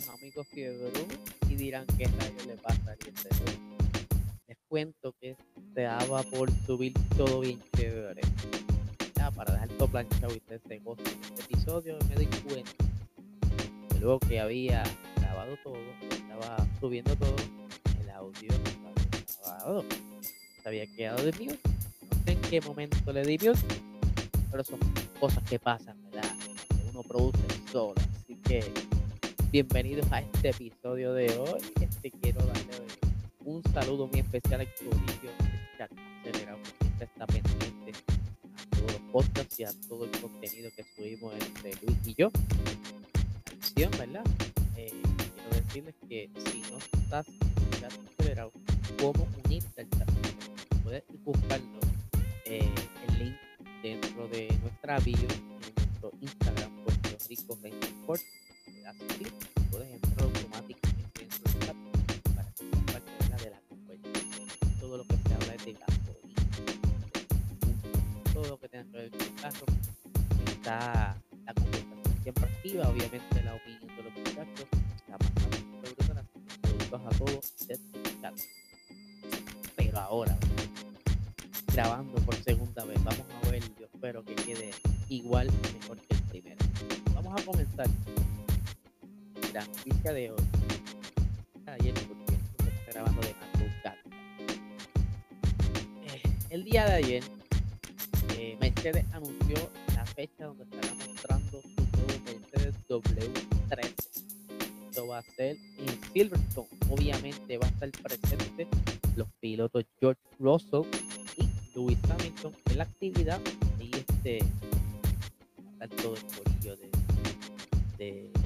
Saludos amigos fiebre y dirán qué rayos le pasa a Les cuento que se daba por subir todo bien chévere. Ya, para dejar todo planchado y este episodio me di cuenta luego que había grabado todo, estaba subiendo todo, el audio estaba grabado. Se había quedado de mute. No sé en qué momento le di mute, pero son cosas que pasan, ¿verdad? uno produce solo. Así que bienvenidos a este episodio de hoy. Este quiero darle un saludo muy especial de chat acelerado que está pendiente a todos los podcasts y a todo el contenido que subimos entre Luis y yo. Acción, ¿verdad? Eh, quiero decirles que si no estás en chat acelerado, ¿cómo unirte al chat? Puedes buscarlo eh, el link dentro de nuestra bio en nuestro Instagram Puerto Rico Sport clic puedes entrar automáticamente en su chat para seas parte de la, compañía. Todo lo que se habla es de gasolina, todo lo que tenga que ver con el carro está la conversación siempre activa, obviamente la opinión de los muchachos, la pasamos sobre saludos a todos. Pero ahora, grabando por segunda vez, vamos a ver, yo espero que quede igual mejor que el primero. Vamos a comenzar Eh, el día de ayer, eh, Mercedes anunció la fecha donde estará mostrando su nuevo Mercedes W13. Esto va a ser en Silverstone. Obviamente va a estar presente los pilotos George Russell y Lewis Hamilton en la actividad y este todo el corillo de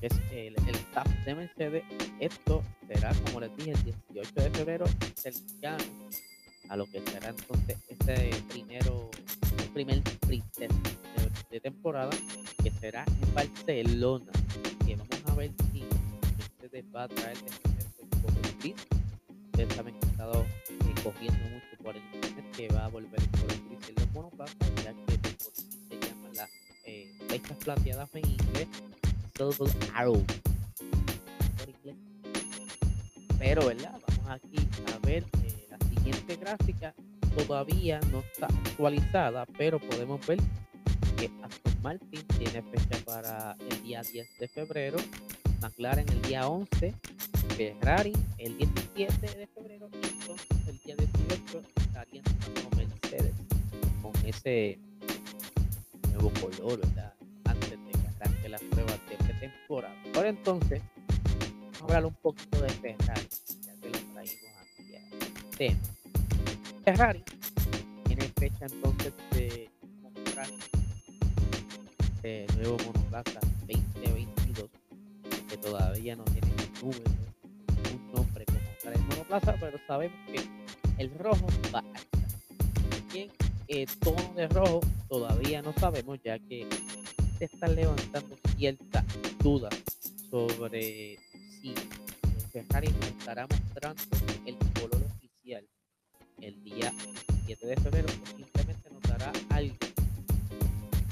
que es el, el de Mercedes. Esto será, como les dije, el 18 de febrero, cercano a lo que será entonces este primero, el primer sprint de, de, temporada, que será en Barcelona. Que vamos a ver si Mercedes va a traer este gris. Ustedes saben que he estado eh, cogiendo mucho por el internet que va a volver el color gris en los monoplazas, ya que por se llaman las eh, flechas plateadas en inglés Pero, ¿verdad? Vamos aquí a ver eh, la siguiente gráfica. Todavía no está actualizada, pero podemos ver que Aston Martin tiene fecha para el día 10 de febrero, McLaren el día 11, Ferrari el 17 de febrero y el día 18 estarían con Mercedes con ese nuevo color, ¿verdad? De las pruebas de pretemporada. Por entonces, vamos a hablar un poquito de Ferrari, ya que lo traímos aquí al tema. Ferrari tiene fecha entonces de mostrar de nuevo monoplaza 2022, que todavía no tiene número, un nombre como tal el monoplaza, pero sabemos que el rojo va a estar. Bien, el tono de rojo todavía no sabemos, ya que están levantando ciertas dudas sobre si Ferrari nos estará mostrando el color oficial el día 7 de febrero o simplemente nos dará algo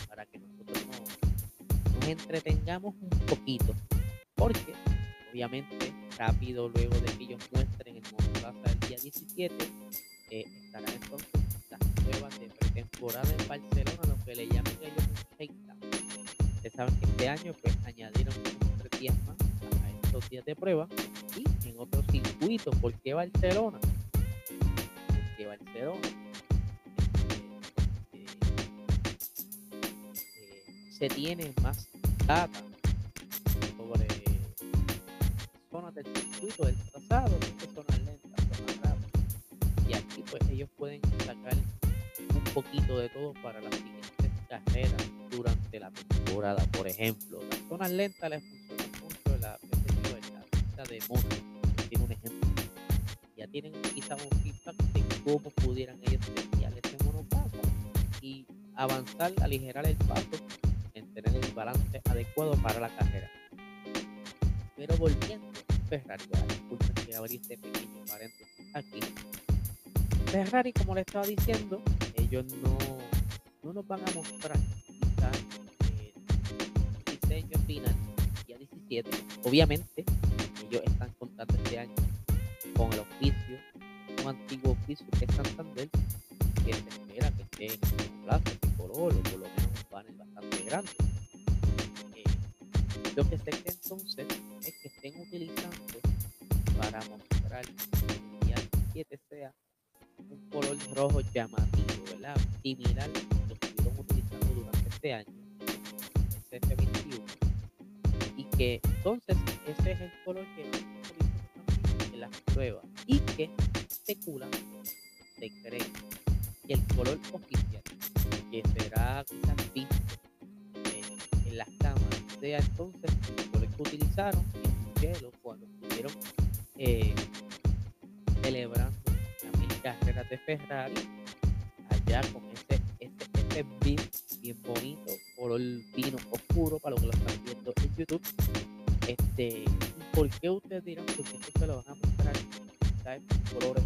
para que nosotros nos, entretengamos un poquito porque obviamente rápido luego de que ellos muestren el monoplaza el día 17 eh, estarán entonces las pruebas de pretemporada en Barcelona lo que le llaman ellos Ustedes saben que este año pues añadieron tres días más a estos días de prueba y en otros circuitos. ¿Por qué Barcelona? Porque Barcelona eh, eh, se tiene más data zonas lentas les funcionan mucho la, la de moto. Tiene un ejemplo. Ya tienen quizá un feedback de cómo pudieran ellos desviar ese monoplaza y avanzar, aligerar el paso en tener el balance adecuado para la carrera. Pero volviendo, Ferrari, disculpen que abrí este pequeño paréntesis aquí. Ferrari, como le estaba diciendo, ellos no, no nos van a mostrar el diseño final día 17 2017. Obviamente, ellos están contando este año con el oficio, un antiguo oficio que es Santander, que se espera que esté en un plazo de color o por lo menos un panel bastante grande. Eh, lo que sé que entonces es que estén utilizando para mostrar que el día 7 sea un color rojo llamativo, ¿verdad? Similar a lo que estuvieron utilizando durante este año, el CF21, y que entonces ese es el color que en las pruebas y que especulan, se cree que el color oficial que será quizás visto eh, en las cámaras sea entonces el color que utilizaron en cielo cuando estuvieron eh, celebrando las carreras de Ferrari allá con ese, ese, ese bien bonito, color vino oscuro para los que lo están viendo en YouTube. Este, ¿Por qué ustedes dirán? Porque esto se lo van a mostrar ¿sabes? colores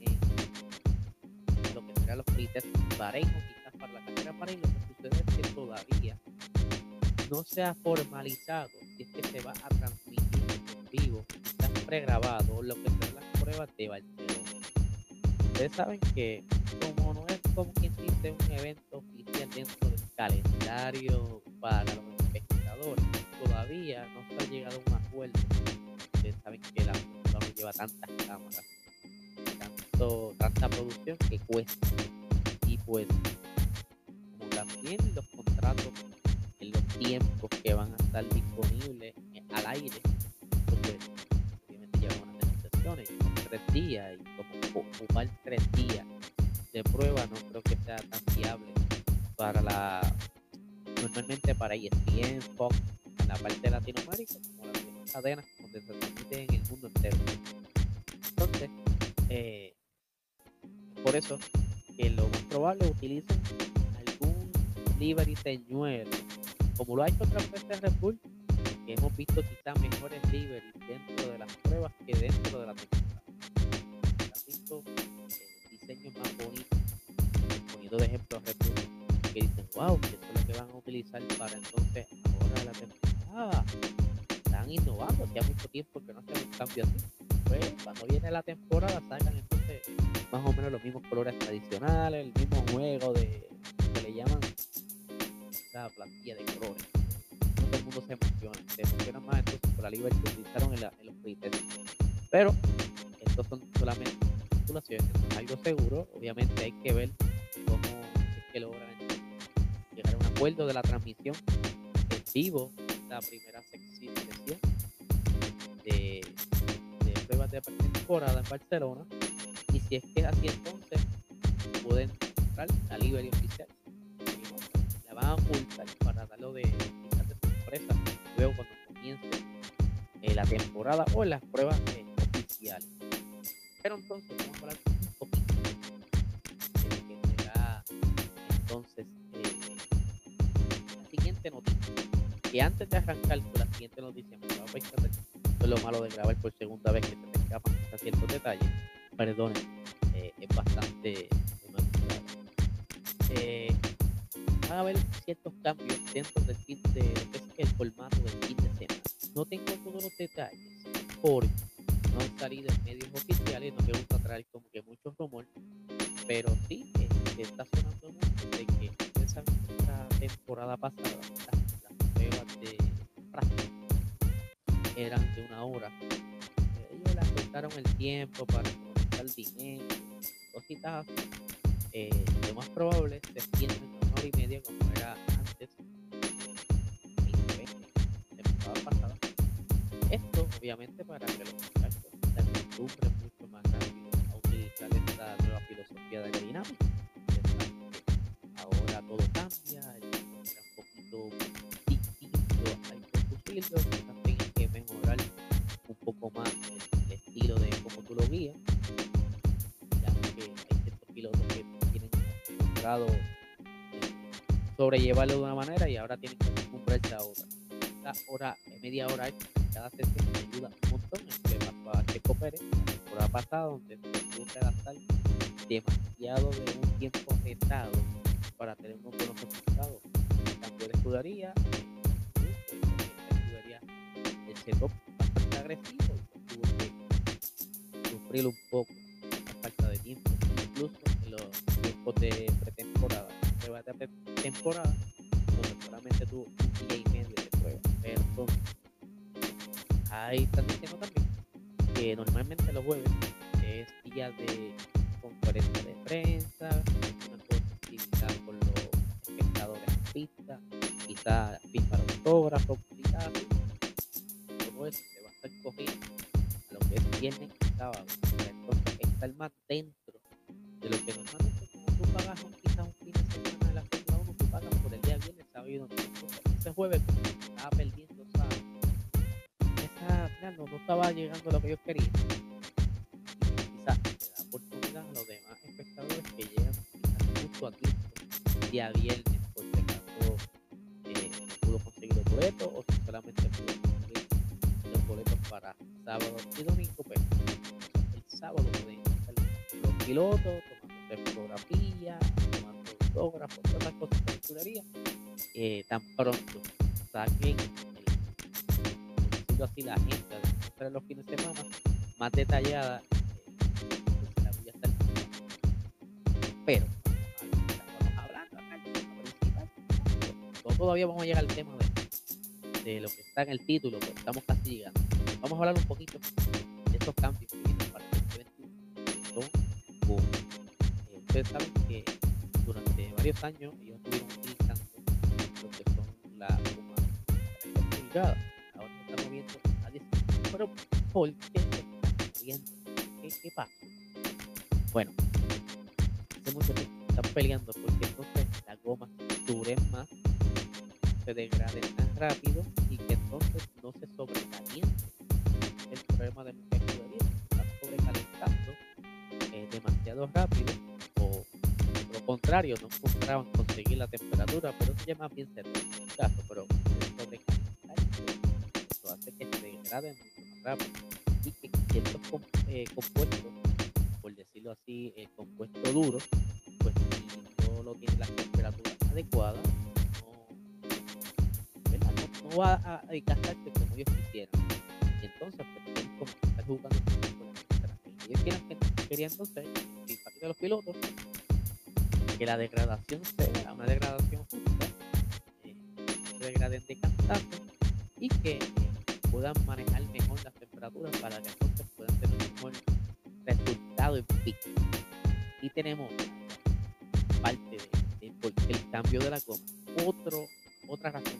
en lo que serán los críticos parejos, quizás para la carrera Bahrein. Lo que sucede es que todavía no se ha formalizado si es que se va a transmitir en vivo, quizás pregrabado, lo que serán las pruebas de Barcelona. Ustedes saben que como no es como quien dice un evento oficial dentro del calendario para los espectadores, todavía no se ha llegado a un acuerdo. Ustedes saben que la no lleva tantas cámaras, tanto, tanta producción que cuesta. Y pues, como también los contratos en los tiempos que van a estar disponibles al aire, pues, obviamente llevan unas negociaciones, tres días, y como ocupar tres días de prueba no creo que sea tan viable para la normalmente para ESPN, Fox, en la parte de Latinoamérica, como las cadenas donde se transmite en el mundo entero. Entonces, eh, por eso que lo más probable utilicen algún livery señuelo, como lo ha hecho otras veces Red Bull, que hemos visto quizás mejores livery dentro de las pruebas que dentro de la temporada. Se visto eh, diseños más bonitos, poniendo de ejemplo Red Bull, que dicen, wow, que eso es lo que van a utilizar para entonces ahora la temporada. Están innovando, hacía mucho tiempo que no hacían un cambio así. Pues cuando viene la temporada sacan entonces más o menos los mismos colores tradicionales, el mismo juego de que le llaman la plantilla de colores. Todo el mundo se emociona, se emociona más entonces por la libertad que utilizaron en, la, en los pretextos. Pero estos son solamente especulaciones, es algo seguro. Obviamente hay que ver cómo es que logran acuerdo de la transmisión en vivo, la primera sección de, pruebas de temporada en Barcelona y si es que así, entonces pueden comprar la libre oficial. La van a ocultar para darlo de de sorpresa luego cuando comience eh, la temporada o las pruebas eh, oficiales. Pero entonces vamos a hablar de que será entonces Que antes de arrancar con la siguiente noticia, me esto es lo malo de grabar por segunda vez que te escapan ciertos detalles perdonen, eh, es bastante eh, van a haber ciertos cambios dentro del fin de lo que es el formato del fin de semana. No tengo todos los detalles porque no han salido en medios oficiales, no me gusta traer como que muchos rumores, pero sí eh, está sonando mucho de que esa temporada pasada las pruebas de práctica eran de una hora. Ellos le acortaron el tiempo para el dinero, cositas eh, lo más probable se extiende una hora y media como era antes, 2020, temporada pasada. Esto, obviamente, para que los muchachos se acostumbren mucho más rápido a utilizar esta nueva filosofía de aerodinámica. Ahora todo cambia, era un poquito también hay que mejorar un poco más el, estilo de cómo tú lo guías sobrellevarlo de una manera y ahora tienen que acostumbrarse a otra. Esta hora, media hora cada sesión me ayuda un montón. Le pasó a Checo Pérez la temporada pasada, donde tuvo que gastar demasiado de un tiempo retado para tener unos buenos resultados. Cambio de escudería, setup bastante agresivo y tuvo que sufrir un poco la falta de tiempo, incluso en los tiempos de pretemporada, de pretemporada, donde solamente tuvo un día y medio de prueba. Pero ahí están diciendo también que normalmente los jueves es día de conferencia de prensa, posibilidad con los espectadores en pista, quizá firmar autógrafos, quizás viernes y sábado, entonces estar más dentro de lo que normalmente tú pagas quizás un fin de semana de la Fórmula 1, tú pagas por el día viernes, sábado y domingo. Ese jueves estaba perdiendo, ¿sabes? Esa, no, estaba llegando a lo que yo quería. Quizás le da oportunidad a los demás espectadores que llegan justo a tiempo, día viernes, por si acaso eh, pudo conseguir los boletos pilotos tomando fotografías, tomando autógrafos, todas las cosas de chulería, eh, tan pronto saquen el, así la agenda de los fines de semana más detallada eh, la voy a estar pero hablando acá, todavía vamos a llegar al tema de, de lo que está en el título, porque estamos casi llegando. Vamos a hablar un poquito de estos cambios ustedes saben que durante varios años ellos estuvieron utilizando lo que son las gomas pulgadas. Ahora se están moviendo a 10. Pero, ¿por qué moviendo? ¿Qué, qué pasa? Bueno, hace mucho tiempo están peleando porque entonces las gomas duren más, se degraden tan rápido y que entonces no se sobrecaliente. El problema de muchas escuderías están sobrecalentando eh, demasiado rápido lo contrario, no encontraban conseguir la temperatura, pero ya más bien se pero eso hace que se degraden mucho más rápido y que ciertos eh, compuestos, por decirlo así, el compuesto duro, pues si no lo tiene las temperaturas adecuadas, no, va a, gastarse como ellos quisieran. Y entonces, pues, como estar jugando con las temperaturas. Ellos que, querían entonces, parte de los pilotos, que la degradación sea una degradación justa, eh, se degraden de y que eh, puedan manejar mejor las temperaturas para que entonces puedan tener un mejor resultado en pico. Y tenemos parte de, el cambio de la goma. Otro, otra razón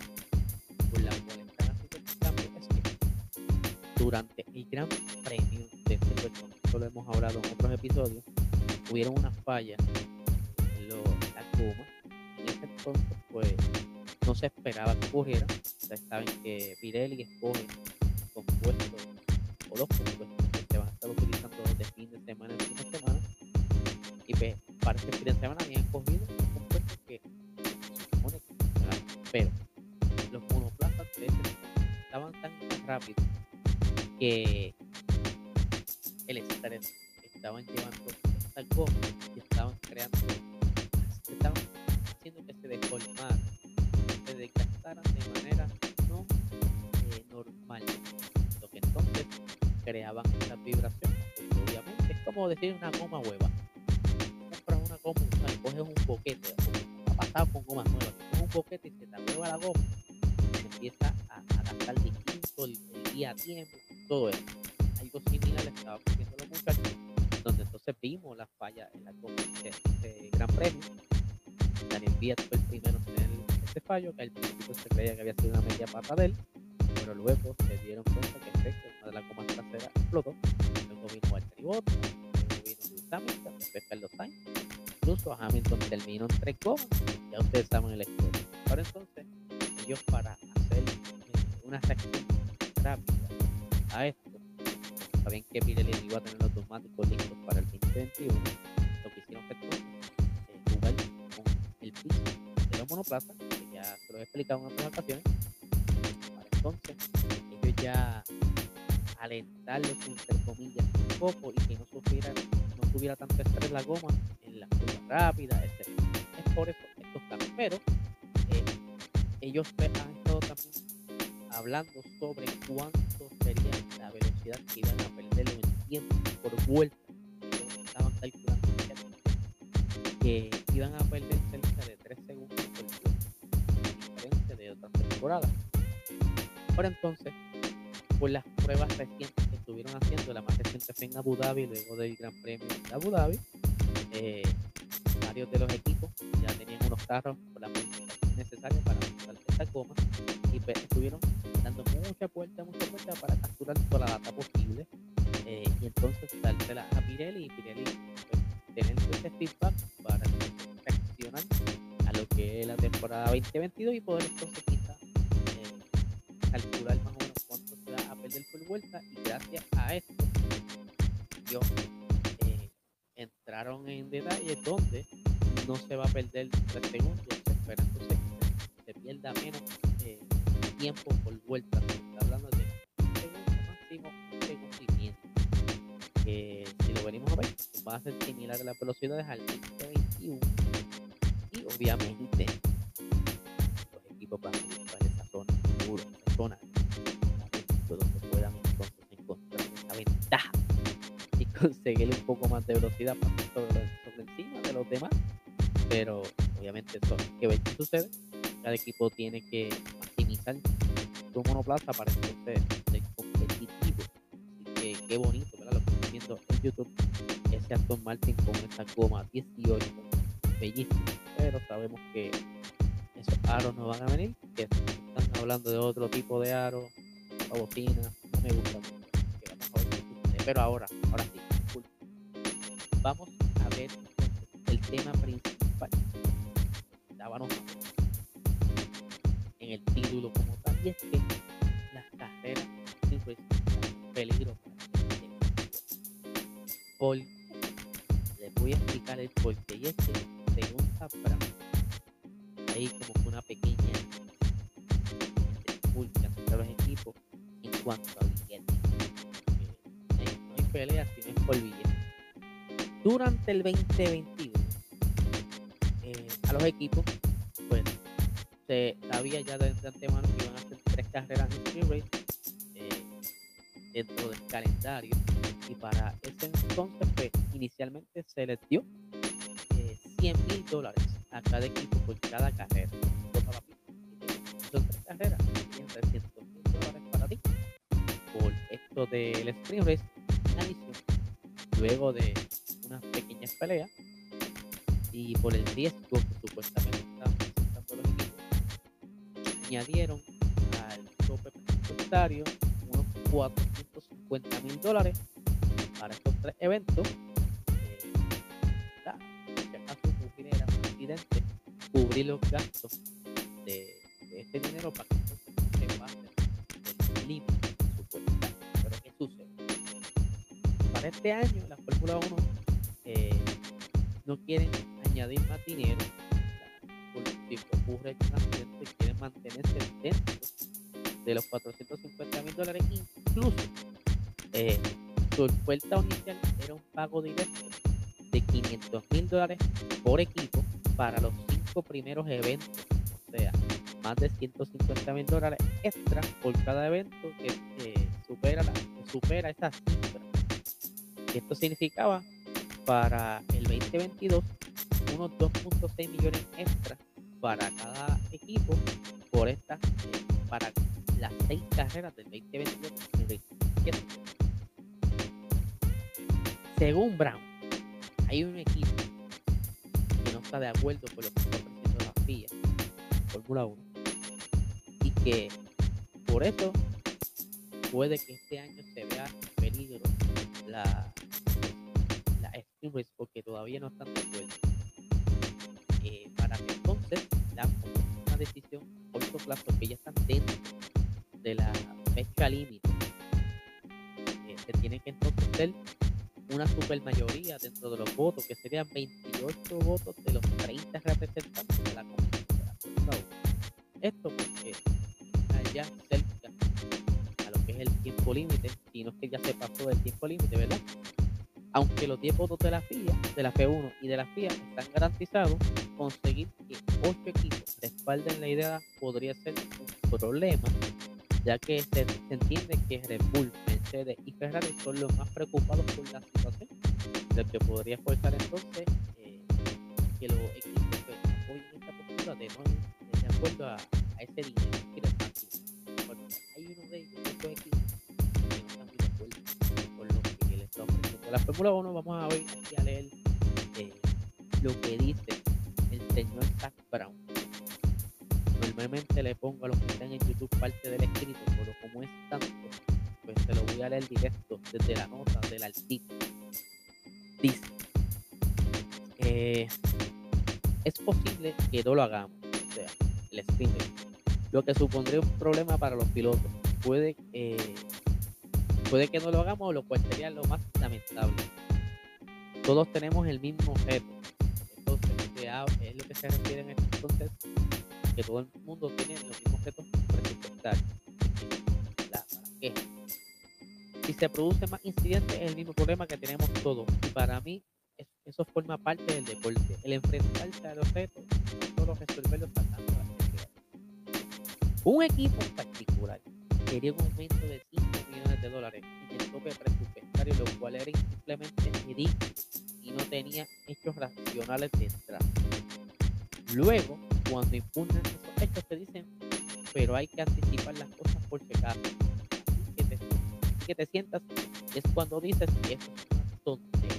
por la cual están haciendo este cambio es que durante el Gran Premio de Silverstone, esto lo hemos hablado en otros episodios, hubieron unas fallas En ese entonces, pues, no se esperaba que ocurriera. Ustedes saben que Pirelli escoge compuestos o los compuestos que se van a estar utilizando de fin de semana en fin de semana. Y pues, para este fin de semana habían escogido compuestos que. Pero los monoplazas estaban tan, rápidos que el estrés estaban llevando gomas y porque obviamente es como decir una goma hueva. Compras una goma, sea, coges un boquete, ha pasado con gomas nuevas, un boquete y se te hueva la goma, y se empieza a, a gastar distinto, el, el día a tiempo, todo eso. Algo similar estaba ocurriendo los muchachos, donde entonces vimos la falla en la goma de este gran premio. Daniel Viet fue el primero en tener este fallo, que al se creía que había sido una media pata de él, pero luego se dieron cuenta que en efecto una de las gomas traseras explotó. Luego vino Bottas, luego vino Hamilton, después Carlos Sainz. Incluso Hamilton terminó en tres gomas, ya ustedes saben el historia. Ahora entonces, ellos para hacer una reacción rápida a esto, saben que Pirelli iba a tener los neumáticos listos para el 2021, lo que hicieron fue eh, jugar con el piso de los monoplazas, que ya se lo he explicado en otras ocasiones, entonces ellos ya alentarlos entre comillas un poco y que no sufriera, no tuviera tanto estrés la goma en la curva rápida, etc. Es por eso estos cambios, pero eh, ellos han estado también hablando sobre cuánto sería la velocidad que iban a perder en tiempo por vuelta. estaban calculando que iban a perder cerca de 3 segundos por vuelta, diferencia de otras temporadas. Ahora entonces, por las pruebas recientes que estuvieron haciendo, la más reciente fue en Abu Dhabi, luego del Gran Premio de Abu Dhabi, eh, varios de los equipos ya tenían unos carros con la modificación necesaria para montar esta goma y pues, estuvieron dando mucha vuelta, mucha vuelta para capturar toda la data posible eh, y entonces dársela a Pirelli y Pirelli pues, tener ese feedback para reaccionar a lo que es la temporada 2022 y poder entonces calcular más o menos cuánto se va a perder por vuelta y gracias a esto yo eh, entraron en detalles donde no se va a perder 3 segundos, se espera entonces que se, pierda menos eh, tiempo por vuelta, hablando de un segundo máximo, un segundo y medio. Si lo venimos a ver, va a ser similar a las velocidades al 2021 y obviamente los equipos van a buscar esa zona segura, zona donde puedan entonces encontrar esa ventaja y conseguir un poco más de velocidad sobre, sobre encima de los demás pero obviamente eso hay que ver qué sucede. Cada equipo tiene que maximizar su monoplaza para entonces ser competitivo. Así que qué bonito, ¿verdad? Lo que estamos viendo en YouTube, ese Aston Martin con esa goma 18, bellísimo, pero sabemos que esos aros no van a venir, que hablando de otro tipo de aro, la bocina, no me gusta mucho. Pero ahora, ahora sí, vamos a ver el tema principal. Dábamos en el título como tal, y es que las carreras siempre son peligro por les voy a explicar el porqué y es que según Sabrán durante el 2021 a los equipos, pues se sabía ya de, antemano que iban a hacer tres carreras en Street Race eh, dentro del calendario. Y para ese entonces, pues inicialmente se les dio eh, 100 mil dólares a cada equipo por cada carrera. Son tres carreras, 300 mil dólares para ti por esto del Street Race. Luego de unas pequeñas peleas y por el riesgo que supuestamente estaban presentando añadieron al tope presupuestario unos 450 mil dólares para estos tres eventos. Si acaso hubiera un accidente, cubrir los gastos de, este dinero para que entonces se pase el límite supuestamente. Pero ¿qué sucede? Para este año la Fórmula 1 eh, no quieren añadir más dinero, por si ocurre un accidente, quieren mantenerse dentro de los 450 mil dólares, incluso eh, su oferta inicial era un pago directo de 500 mil dólares por equipo para los cinco primeros eventos, o sea, más de 150 mil dólares extra por cada evento que supera, la, que supera esa cifra. Esto significaba para el 2022 unos 2.6 millones extra para cada equipo por estas, para las seis carreras del 2022. Según Brown, hay un equipo que no está de acuerdo con lo que está ofreciendo la FIA, Fórmula 1, y que por eso puede que este año se vea en peligro la, la porque todavía no están de acuerdo para que entonces la una decisión a corto plazo que ya están dentro de la fecha límite. Eh, se tiene que entonces hacer una super mayoría dentro de los votos, que serían 28 votos de los 30 representantes de la Comisión Esto porque ya cerca a lo que es el tiempo límite, si no es que ya se pasó del tiempo límite, ¿verdad? Aunque los 10 votos de la FIA, de la F1 y de la FIA están garantizados, conseguir que 8 equipos respalden la idea podría ser un problema ya que se, entiende que Red Bull, Mercedes y Ferrari son los más preocupados por la situación, lo que podría forzar entonces eh, que los equipos pues, apoyen esta postura de no de acuerdo a, ese dinero que porque ofreciendo. La Fórmula 1 vamos a aquí a leer eh, lo que dice el señor Zach Brown. Normalmente le pongo a los que están en YouTube parte del escrito, pero como es tanto, pues se lo voy a leer directo desde la nota del artículo. Dice, eh, es posible que no lo hagamos, o sea, el streamer, lo que supondría un problema para los pilotos. Puede, eh, puede que no lo hagamos, lo cual sería lo más lamentable. Todos tenemos el mismo objeto. Entonces, es lo que se refiere en este entonces, que todo el mundo tiene los mismos objetos presupuestarios. La. Si se produce más incidentes, es el mismo problema que tenemos todos. Y para mí, es- eso forma parte del deporte. El enfrentarse a los retos, solo resolverlos pasando a la realidad. Un equipo en particular quería un aumento de 5 millones dólares en el tope presupuestario, lo cual era simplemente y no tenía hechos racionales detrás. Luego, cuando impugnan esos hechos, te dicen, pero hay que anticipar las cosas por. Así que te, sientas, es cuando dices que es tontería.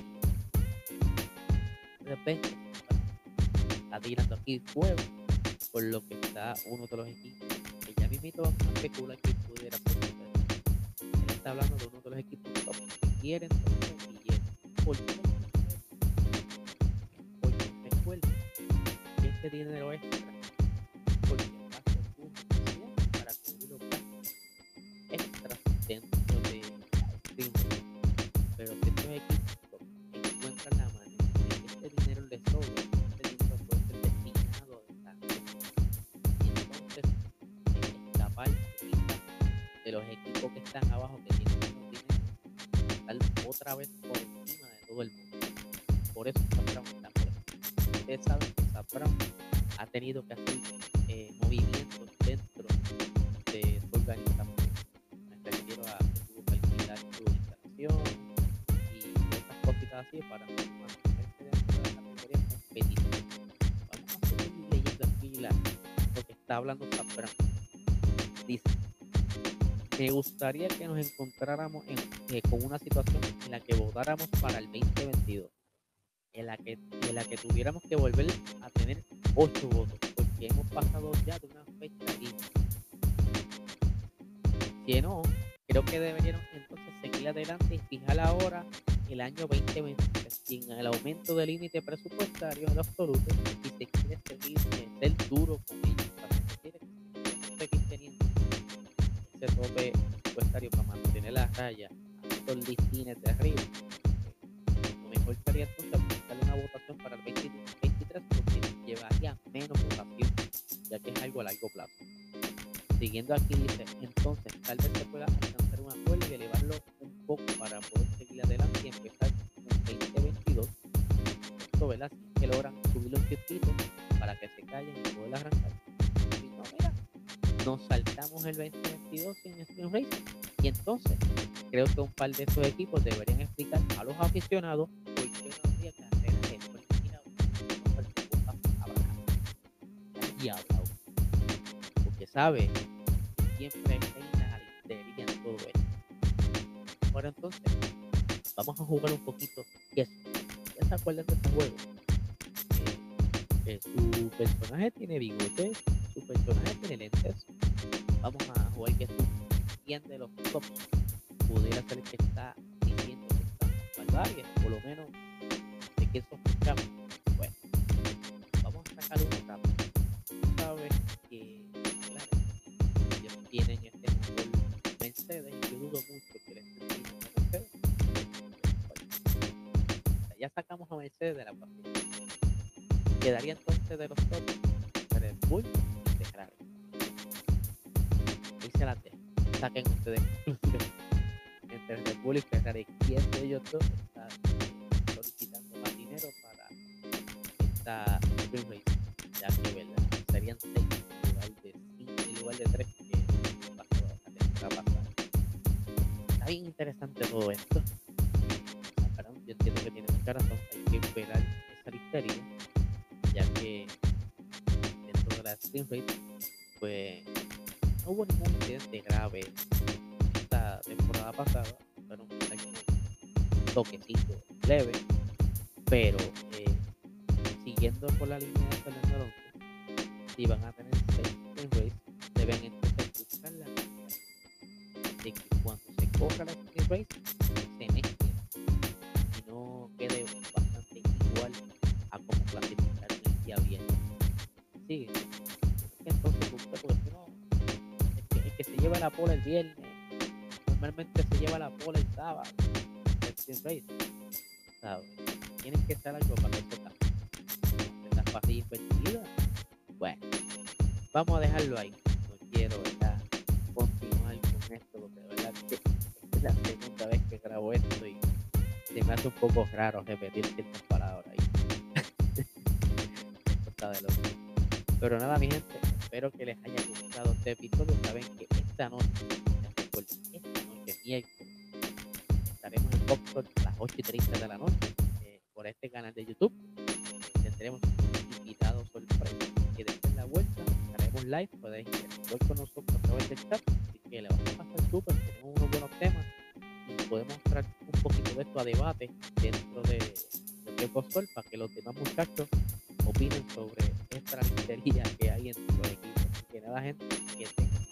De repente, está tirando aquí fuego por lo que está uno de los equipos ya mismito vamos a especular que pudiera hablando de uno de los equipos que quieren tener billetes ¿por qué? porque recuerda que este dinero extra tenido que hacer eh, movimientos dentro de su organización me refiero a que tuvo que alquilar su instalación y otras cositas así para mantenerse dentro de la categoría competitiva. Vamos a seguir leyendo aquí la, lo que está hablando Brown dice me gustaría que nos encontráramos en, eh, con una situación en la que votáramos para el 2022, en la que, en la que tuviéramos que volver 8 votos, porque hemos pasado ya de una fecha límite. Si no, creo que deberíamos entonces seguir adelante y fijar ahora el año 2023 sin el aumento del límite presupuestario en absoluto y se quiere seguir ser duro con ellos. para que teniendo ese tope presupuestario para mantener la raya a estos listines de arriba. Lo mejor sería entonces buscarle una votación para el 2023 llevaría menos votación, ya que es algo a largo plazo. Siguiendo aquí dice, entonces tal vez se pueda alcanzar un acuerdo y elevarlo un poco para poder seguir adelante y empezar un 2022. Esto, ¿verdad? Que logran subirlo un chispito para que se callen y poder arrancar. Si no, mira, nos saltamos el 2022 sin Stream Racing. Y entonces, creo que un par de esos equipos deberían explicar a los aficionados Abraham. Porque sabe, siempre hay la histeria en todo esto. Ahora entonces, vamos a jugar un poquito. ¿Qué es? ¿Ya se acuerdan de este juego? Eh, eh, su personaje tiene bigote, su personaje tiene lentes. Vamos a jugar que tú de los tops pudiera ser que está diciendo que está barbarie, ¿quién de ellos dos está eh, solicitando más dinero para esta Race? Ya que, ¿verdad? Serían seis en lugar de cinco, en lugar de tres que el año pasado acá interesante todo esto. Yo entiendo que tiene mucha razón. Hay que esperar esa listeria, ya que dentro de la Stream pues no hubo ningún incidente grave esta temporada pasada. Toquecito leve, pero eh, siguiendo por la línea de Fernando Alonso, si van a tener seis Stream Race, deben entonces buscar la de que cuando se coja la Stream Race, se mezcle. Y no quede bastante igual a como clasificar el día viernes. Sí, entonces busca porque no, el que, el que se lleva la pola el viernes, normalmente se lleva la pola el sábado, Stream Race, ¿sabes? Tienes que estar algo para eso. Las pasillas invertidas, bueno, vamos a dejarlo ahí. No quiero, ¿verdad? Continuar con esto, porque de verdad que es la segunda vez que grabo esto y se me hace un poco raro repetir ciertas palabras ahí. Esto. Pero nada, mi gente, espero que les haya gustado este episodio. Saben que esta noche, esta noche, Popcorn a las 8 y 30 de la noche eh, por este canal de YouTube. Tendremos un invitado sorpresa que después de la vuelta estaremos live. Podéis interactuar con nosotros a través del chat. Así que le vamos a pasar súper. Tenemos unos buenos temas y podemos traer un poquito de esto a debate dentro de que es Postol para que los demás muchachos opinen sobre esta mistería que hay entre los equipos. Así que nada, gente, que tengan